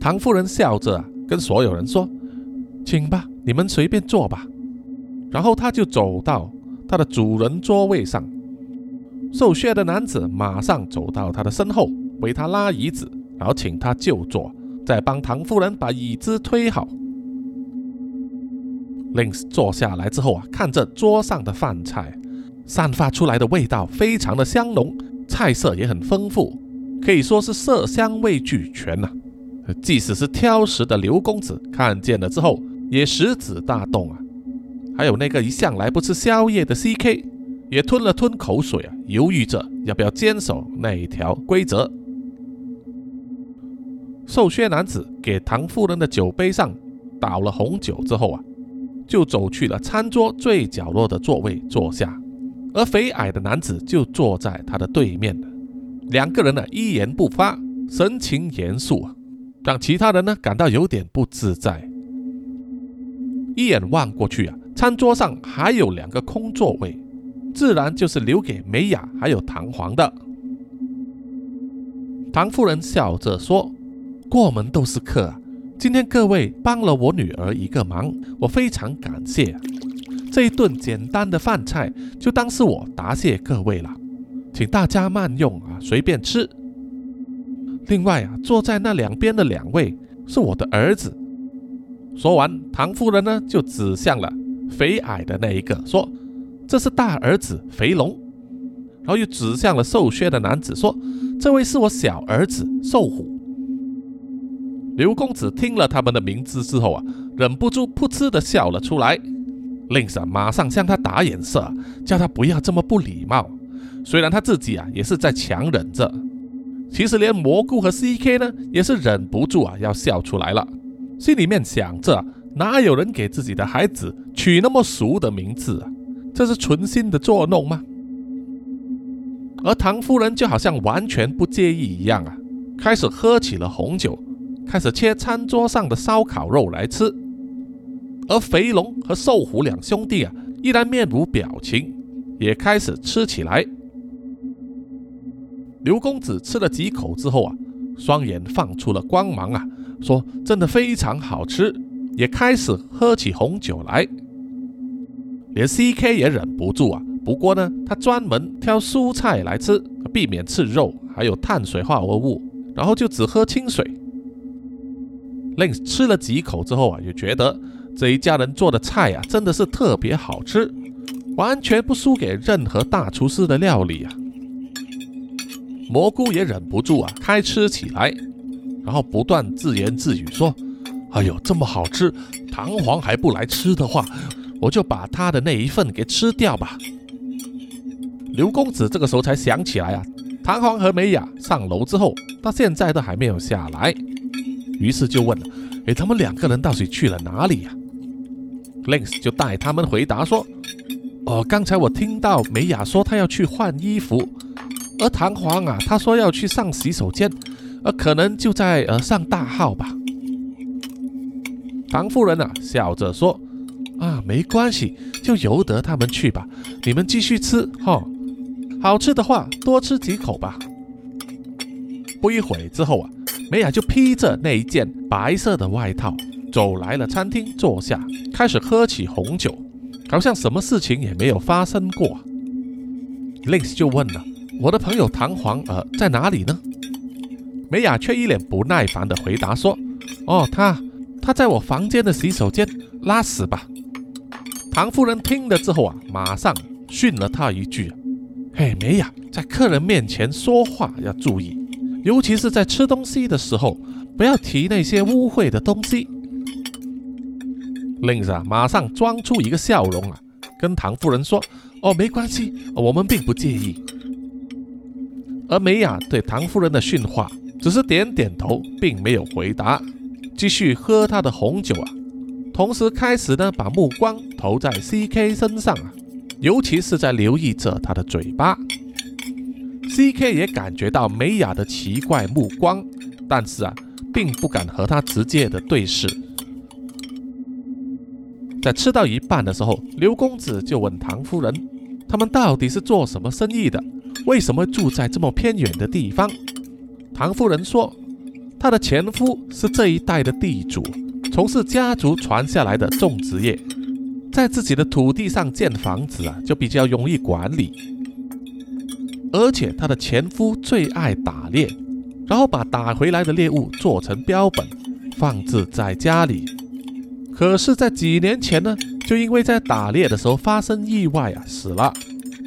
唐夫人笑着啊，跟所有人说：“请吧，你们随便坐吧。”然后他就走到他的主人座位上。瘦削的男子马上走到他的身后，为他拉椅子，然后请他就坐，再帮唐夫人把椅子推好。Lins 坐下来之后啊，看着桌上的饭菜，散发出来的味道非常的香浓，菜色也很丰富，可以说是色香味俱全呐。即使是挑食的刘公子看见了之后，也食指大动啊。还有那个一向来不吃宵夜的 C.K。也吞了吞口水啊，犹豫着要不要坚守那一条规则。瘦削男子给唐夫人的酒杯上倒了红酒之后啊，就走去了餐桌最角落的座位坐下，而肥矮的男子就坐在他的对面两个人呢一言不发，神情严肃啊，让其他人呢感到有点不自在。一眼望过去啊，餐桌上还有两个空座位。自然就是留给美雅还有唐皇的。唐夫人笑着说：“过门都是客，今天各位帮了我女儿一个忙，我非常感谢。这一顿简单的饭菜就当是我答谢各位了，请大家慢用啊，随便吃。另外啊，坐在那两边的两位是我的儿子。”说完，唐夫人呢就指向了肥矮的那一个，说。这是大儿子肥龙，然后又指向了瘦削的男子，说：“这位是我小儿子瘦虎。”刘公子听了他们的名字之后啊，忍不住噗嗤的笑了出来。令嫂马上向他打眼色，叫他不要这么不礼貌。虽然他自己啊也是在强忍着，其实连蘑菇和 C.K 呢也是忍不住啊要笑出来了，心里面想着哪有人给自己的孩子取那么俗的名字啊？这是存心的作弄吗？而唐夫人就好像完全不介意一样啊，开始喝起了红酒，开始切餐桌上的烧烤肉来吃。而肥龙和瘦虎两兄弟啊，依然面无表情，也开始吃起来。刘公子吃了几口之后啊，双眼放出了光芒啊，说：“真的非常好吃。”也开始喝起红酒来。连 C.K 也忍不住啊，不过呢，他专门挑蔬菜来吃，避免吃肉还有碳水化合物，然后就只喝清水。Link 吃了几口之后啊，也觉得这一家人做的菜啊，真的是特别好吃，完全不输给任何大厨师的料理啊。蘑菇也忍不住啊，开吃起来，然后不断自言自语说：“哎呦，这么好吃，弹簧还不来吃的话。”我就把他的那一份给吃掉吧。刘公子这个时候才想起来啊，弹簧和美雅上楼之后，到现在都还没有下来，于是就问：“哎，他们两个人到底去了哪里呀？”Lens 就带他们回答说：“哦，刚才我听到美雅说她要去换衣服，而弹簧啊，他说要去上洗手间，呃，可能就在呃上大号吧。”唐夫人啊，笑着说。啊，没关系，就由得他们去吧，你们继续吃哈，好吃的话多吃几口吧。不一会之后啊，美雅就披着那一件白色的外套走来了餐厅，坐下开始喝起红酒，好像什么事情也没有发生过。Lins 就问了：“我的朋友弹簧呃在哪里呢？”梅雅却一脸不耐烦地回答说：“哦，他他在我房间的洗手间拉屎吧。”唐夫人听了之后啊，马上训了他一句：“嘿，梅雅，在客人面前说话要注意，尤其是在吃东西的时候，不要提那些污秽的东西。” Lins 啊，马上装出一个笑容啊，跟唐夫人说。哦，没关系，我们并不介意。而梅雅对唐夫人的训话只是点点头，并没有回答，继续喝她的红酒啊。同时开始呢，把目光投在 C.K 身上啊，尤其是在留意着他的嘴巴。C.K 也感觉到梅雅的奇怪目光，但是啊，并不敢和他直接的对视。在吃到一半的时候，刘公子就问唐夫人。他们到底是做什么生意的？为什么住在这么偏远的地方？唐夫人说，她的前夫是这一带的地主，从事家族传下来的种植业，在自己的土地上建房子啊，就比较容易管理。而且她的前夫最爱打猎，然后把打回来的猎物做成标本，放置在家里。可是，在几年前呢？就因为在打猎的时候发生意外啊，死了，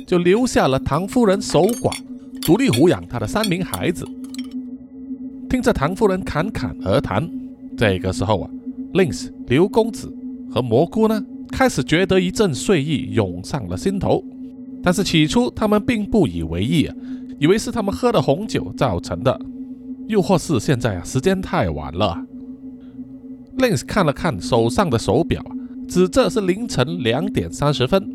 就留下了唐夫人守寡，独立抚养她的三名孩子。听着唐夫人侃侃而谈，这个时候啊，Lins、刘公子和蘑菇呢，开始觉得一阵睡意涌上了心头。但是起初他们并不以为意啊，以为是他们喝的红酒造成的，又或是现在啊时间太晚了。Lins 看了看手上的手表。指这是凌晨两点三十分，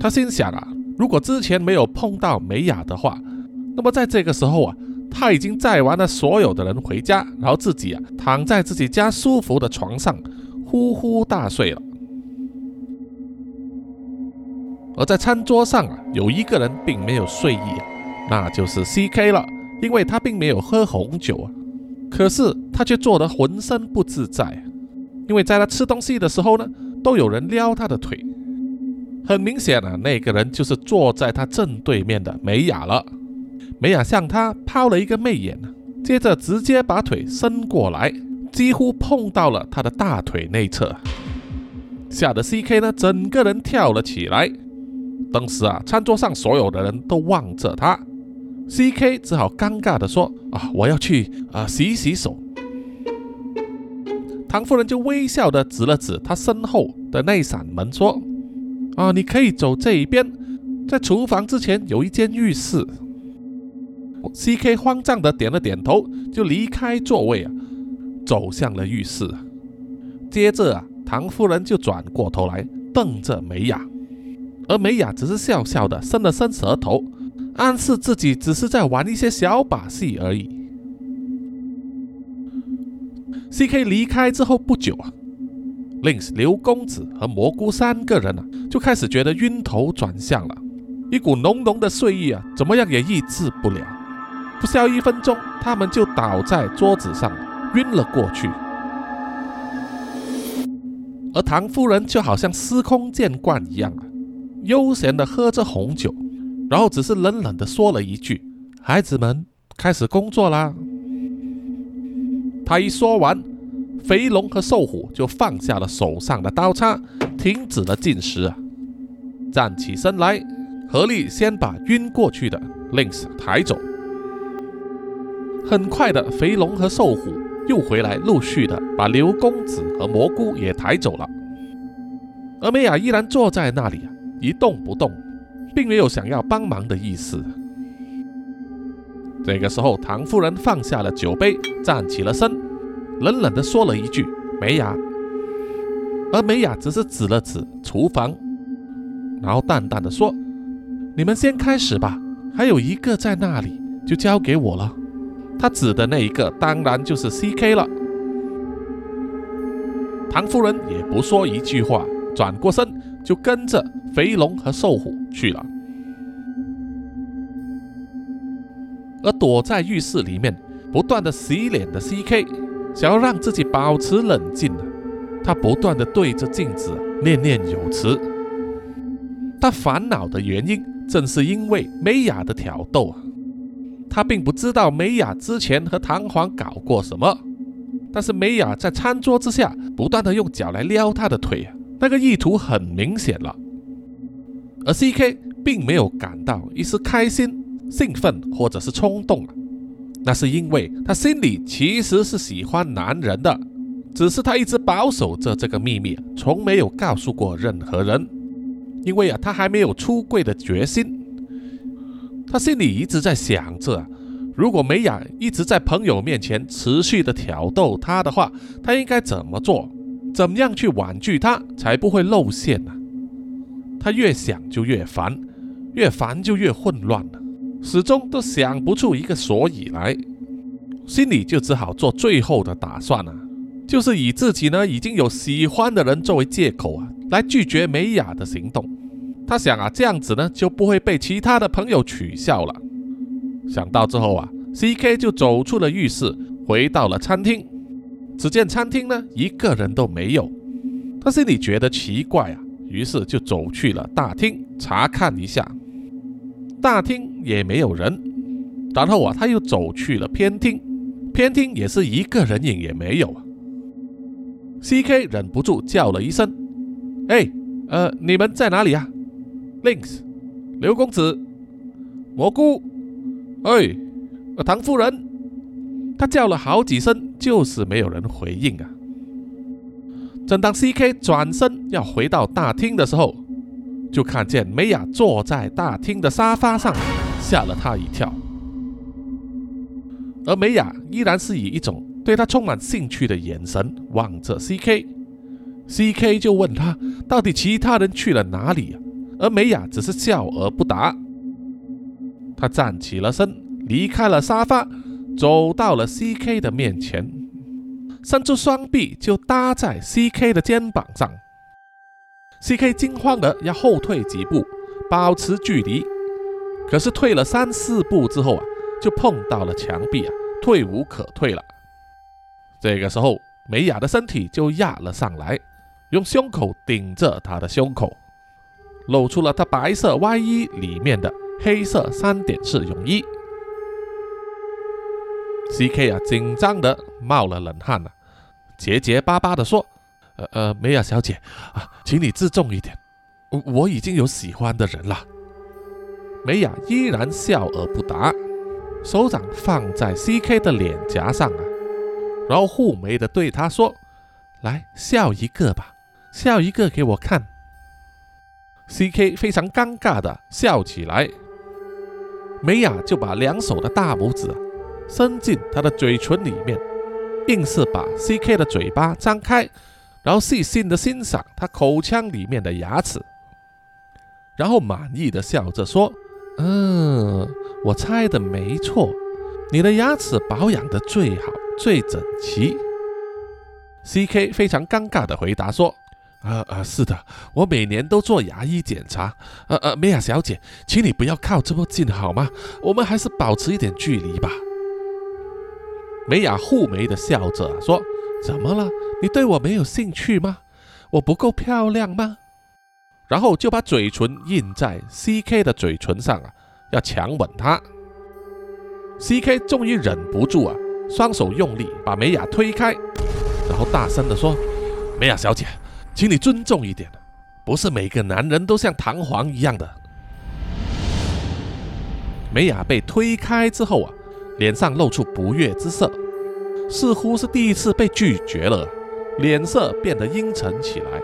他心想啊，如果之前没有碰到美雅的话，那么在这个时候啊，他已经载完了所有的人回家，然后自己啊躺在自己家舒服的床上呼呼大睡了。而在餐桌上啊，有一个人并没有睡意，那就是 C.K 了，因为他并没有喝红酒啊，可是他却做得浑身不自在。因为在他吃东西的时候呢，都有人撩他的腿，很明显啊，那个人就是坐在他正对面的美雅了。美雅向他抛了一个媚眼，接着直接把腿伸过来，几乎碰到了他的大腿内侧，吓得 C.K 呢整个人跳了起来。当时啊，餐桌上所有的人都望着他，C.K 只好尴尬的说：“啊，我要去啊洗洗手。”唐夫人就微笑的指了指他身后的那扇门，说：“啊，你可以走这一边，在厨房之前有一间浴室。”C.K. 慌张的点了点头，就离开座位啊，走向了浴室。接着啊，唐夫人就转过头来瞪着美雅，而美雅只是笑笑的伸了伸舌头，暗示自己只是在玩一些小把戏而已。C.K. 离开之后不久啊，Lins、刘公子和蘑菇三个人啊，就开始觉得晕头转向了，一股浓浓的睡意啊，怎么样也抑制不了。不消一分钟，他们就倒在桌子上晕了过去。而唐夫人就好像司空见惯一样啊，悠闲的喝着红酒，然后只是冷冷的说了一句：“孩子们开始工作啦。”他一说完，肥龙和瘦虎就放下了手上的刀叉，停止了进食啊，站起身来，合力先把晕过去的 Lins 抬走。很快的，肥龙和瘦虎又回来，陆续的把刘公子和蘑菇也抬走了。而美雅依然坐在那里，一动不动，并没有想要帮忙的意思。这个时候，唐夫人放下了酒杯，站起了身，冷冷地说了一句：“梅雅。”而梅雅只是指了指厨房，然后淡淡的说：“你们先开始吧，还有一个在那里，就交给我了。”他指的那一个，当然就是 C.K 了。唐夫人也不说一句话，转过身就跟着肥龙和瘦虎去了。而躲在浴室里面不断的洗脸的 C.K，想要让自己保持冷静啊，他不断的对着镜子念念有词。他烦恼的原因正是因为美雅的挑逗啊。他并不知道美雅之前和唐璜搞过什么，但是美雅在餐桌之下不断的用脚来撩他的腿啊，那个意图很明显了。而 C.K 并没有感到一丝开心。兴奋或者是冲动啊，那是因为他心里其实是喜欢男人的，只是他一直保守着这个秘密，从没有告诉过任何人。因为啊，他还没有出柜的决心。他心里一直在想着，如果美雅一直在朋友面前持续的挑逗他的话，他应该怎么做？怎么样去婉拒他，才不会露馅呢？他越想就越烦，越烦就越混乱了。始终都想不出一个所以来，心里就只好做最后的打算了，就是以自己呢已经有喜欢的人作为借口啊，来拒绝美雅的行动。他想啊，这样子呢就不会被其他的朋友取笑了。想到之后啊，C.K 就走出了浴室，回到了餐厅。只见餐厅呢一个人都没有，他心里觉得奇怪啊，于是就走去了大厅查看一下。大厅也没有人，然后啊，他又走去了偏厅，偏厅也是一个人影也没有啊。C.K 忍不住叫了一声：“哎，呃，你们在哪里啊？”Links，刘公子，蘑菇，哎，唐夫人，他叫了好几声，就是没有人回应啊。正当 C.K 转身要回到大厅的时候，就看见美雅坐在大厅的沙发上，吓了他一跳。而美雅依然是以一种对他充满兴趣的眼神望着 C.K。C.K 就问他到底其他人去了哪里，而美雅只是笑而不答。他站起了身，离开了沙发，走到了 C.K 的面前，伸出双臂就搭在 C.K 的肩膀上。C.K 惊慌的要后退几步，保持距离，可是退了三四步之后啊，就碰到了墙壁啊，退无可退了。这个时候，美雅的身体就压了上来，用胸口顶着他的胸口，露出了他白色外衣里面的黑色三点式泳衣。C.K 啊，紧张的冒了冷汗了，结结巴巴的说。呃呃，梅雅小姐啊，请你自重一点，我我已经有喜欢的人了。梅雅依然笑而不答，手掌放在 C.K 的脸颊上啊，然后护眉的对他说：“来笑一个吧，笑一个给我看。”C.K 非常尴尬的笑起来，梅雅就把两手的大拇指伸进他的嘴唇里面，硬是把 C.K 的嘴巴张开。然后细心的欣赏他口腔里面的牙齿，然后满意的笑着说：“嗯，我猜的没错，你的牙齿保养的最好、最整齐。”C.K 非常尴尬的回答说：“啊啊，是的，我每年都做牙医检查。呃呃，梅亚小姐，请你不要靠这么近好吗？我们还是保持一点距离吧。”梅雅护眉的笑着说。怎么了？你对我没有兴趣吗？我不够漂亮吗？然后就把嘴唇印在 C.K 的嘴唇上啊，要强吻他。C.K 终于忍不住啊，双手用力把美雅推开，然后大声的说：“美雅小姐，请你尊重一点，不是每个男人都像弹簧一样的。”美雅被推开之后啊，脸上露出不悦之色。似乎是第一次被拒绝了，脸色变得阴沉起来。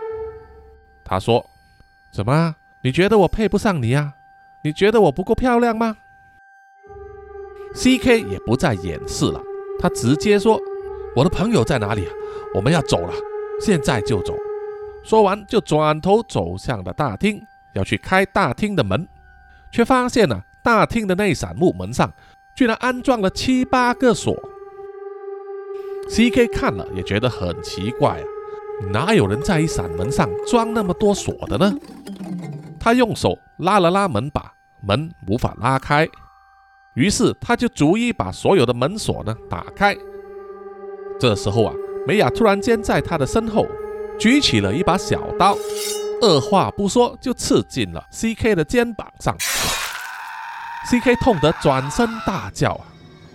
他说：“怎么？你觉得我配不上你呀？你觉得我不够漂亮吗？”C.K. 也不再掩饰了，他直接说：“我的朋友在哪里啊？我们要走了，现在就走。”说完就转头走向了大厅，要去开大厅的门，却发现呢，大厅的那扇木门上居然安装了七八个锁。C.K. 看了也觉得很奇怪啊，哪有人在一扇门上装那么多锁的呢？他用手拉了拉门把，门无法拉开，于是他就逐一把所有的门锁呢打开。这时候啊，美雅突然间在他的身后举起了一把小刀，二话不说就刺进了 C.K 的肩膀上。C.K 痛得转身大叫啊，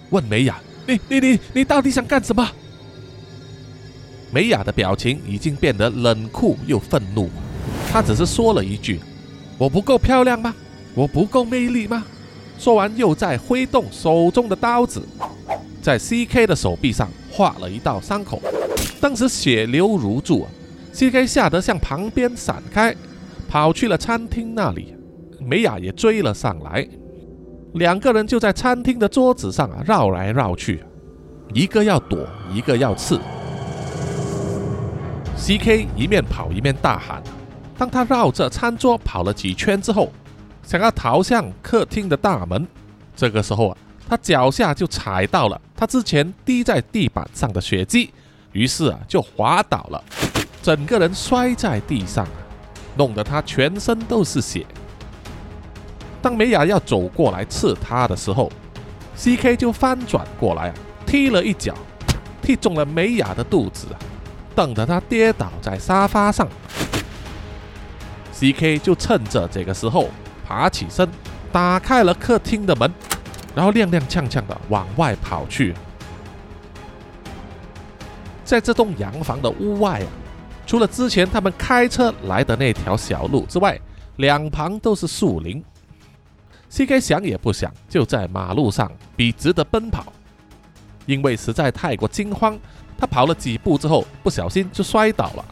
问美雅：“你你你你到底想干什么？”美雅的表情已经变得冷酷又愤怒，她只是说了一句：“我不够漂亮吗？我不够魅力吗？”说完，又在挥动手中的刀子，在 C.K 的手臂上划了一道伤口，当时血流如注啊！C.K 吓得向旁边闪开，跑去了餐厅那里，美雅也追了上来，两个人就在餐厅的桌子上啊绕来绕去，一个要躲，一个要刺。C.K 一面跑一面大喊。当他绕着餐桌跑了几圈之后，想要逃向客厅的大门。这个时候啊，他脚下就踩到了他之前滴在地板上的血迹，于是啊就滑倒了，整个人摔在地上，弄得他全身都是血。当美雅要走过来刺他的时候，C.K 就翻转过来啊，踢了一脚，踢中了美雅的肚子。等着他跌倒在沙发上，C.K 就趁着这个时候爬起身，打开了客厅的门，然后踉踉跄跄的往外跑去。在这栋洋房的屋外啊，除了之前他们开车来的那条小路之外，两旁都是树林。C.K 想也不想，就在马路上笔直的奔跑，因为实在太过惊慌。他跑了几步之后，不小心就摔倒了。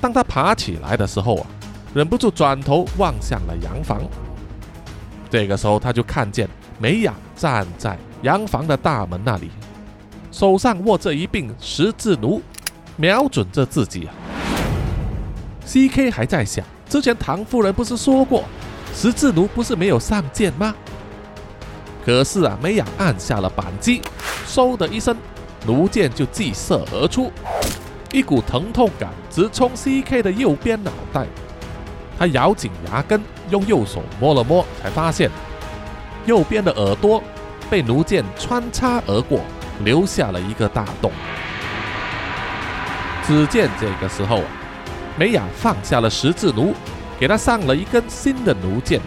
当他爬起来的时候啊，忍不住转头望向了洋房。这个时候，他就看见美雅站在洋房的大门那里，手上握着一柄十字弩，瞄准着自己啊。C.K. 还在想，之前唐夫人不是说过，十字弩不是没有上箭吗？可是啊，梅雅按下了扳机，嗖的一声。弩箭就击射而出，一股疼痛感直冲 C.K 的右边脑袋。他咬紧牙根，用右手摸了摸，才发现右边的耳朵被弩箭穿插而过，留下了一个大洞。只见这个时候，梅雅放下了十字弩，给他上了一根新的弩箭，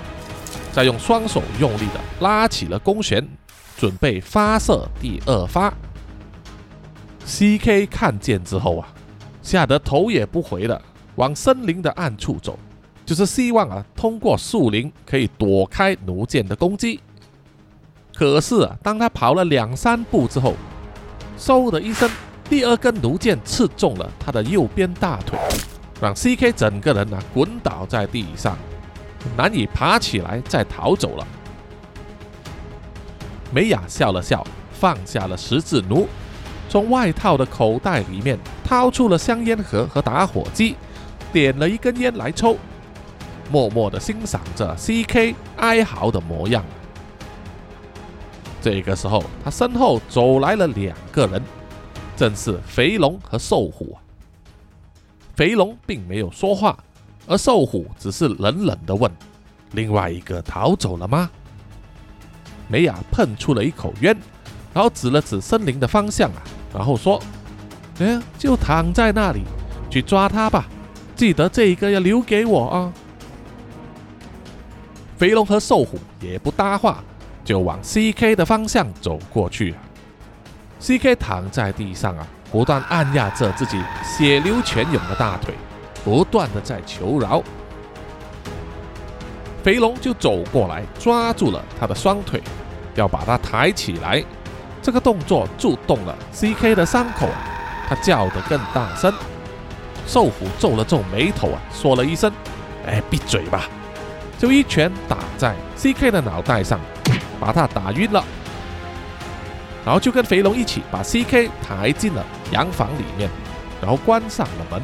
再用双手用力的拉起了弓弦，准备发射第二发。C.K 看见之后啊，吓得头也不回的往森林的暗处走，就是希望啊通过树林可以躲开弩箭的攻击。可是啊，当他跑了两三步之后，嗖的一声，第二根弩箭刺中了他的右边大腿，让 C.K 整个人呢滚倒在地上，难以爬起来再逃走了。美雅笑了笑，放下了十字弩。从外套的口袋里面掏出了香烟盒和打火机，点了一根烟来抽，默默地欣赏着 C.K 哀嚎的模样。这个时候，他身后走来了两个人，正是肥龙和瘦虎。肥龙并没有说话，而瘦虎只是冷冷地问：“另外一个逃走了吗？”梅雅喷出了一口烟。然后指了指森林的方向啊，然后说：“哎，就躺在那里，去抓他吧！记得这一个要留给我啊！”肥龙和瘦虎也不搭话，就往 C.K 的方向走过去。C.K 躺在地上啊，不断按压着自己血流泉涌的大腿，不断的在求饶。肥龙就走过来，抓住了他的双腿，要把他抬起来。这个动作触动了 C.K 的伤口啊，他叫得更大声。瘦虎皱了皱眉头啊，说了一声：“哎，闭嘴吧！”就一拳打在 C.K 的脑袋上，把他打晕了。然后就跟肥龙一起把 C.K 抬进了洋房里面，然后关上了门。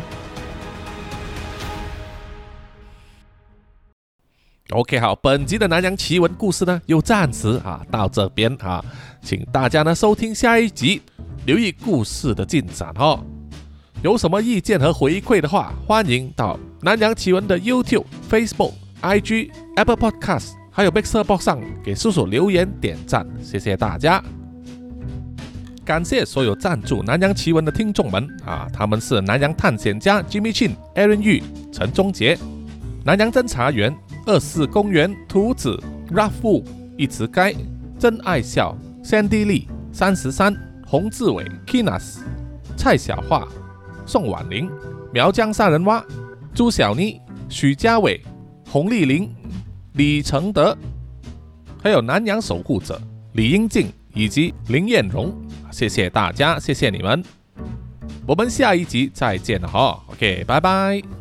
OK，好，本集的南洋奇闻故事呢，又暂时啊到这边啊，请大家呢收听下一集，留意故事的进展哦。有什么意见和回馈的话，欢迎到南洋奇闻的 YouTube、Facebook、IG、Apple Podcast，还有 Mixer Box 上给叔叔留言点赞，谢谢大家。感谢所有赞助南洋奇闻的听众们啊，他们是南洋探险家 Jimmy Chin、Aaron Yu、陈忠杰、南洋侦查员二四公园图子 Raffu、一池该、真爱笑 Sandy Lee、三十三、洪志伟 Kinas、蔡小桦。宋婉玲、苗疆杀人蛙、朱小妮、许家伟、洪丽玲、李承德，还有南洋守护者李英静以及林彦荣，谢谢大家，谢谢你们，我们下一集再见了哈，OK，拜拜。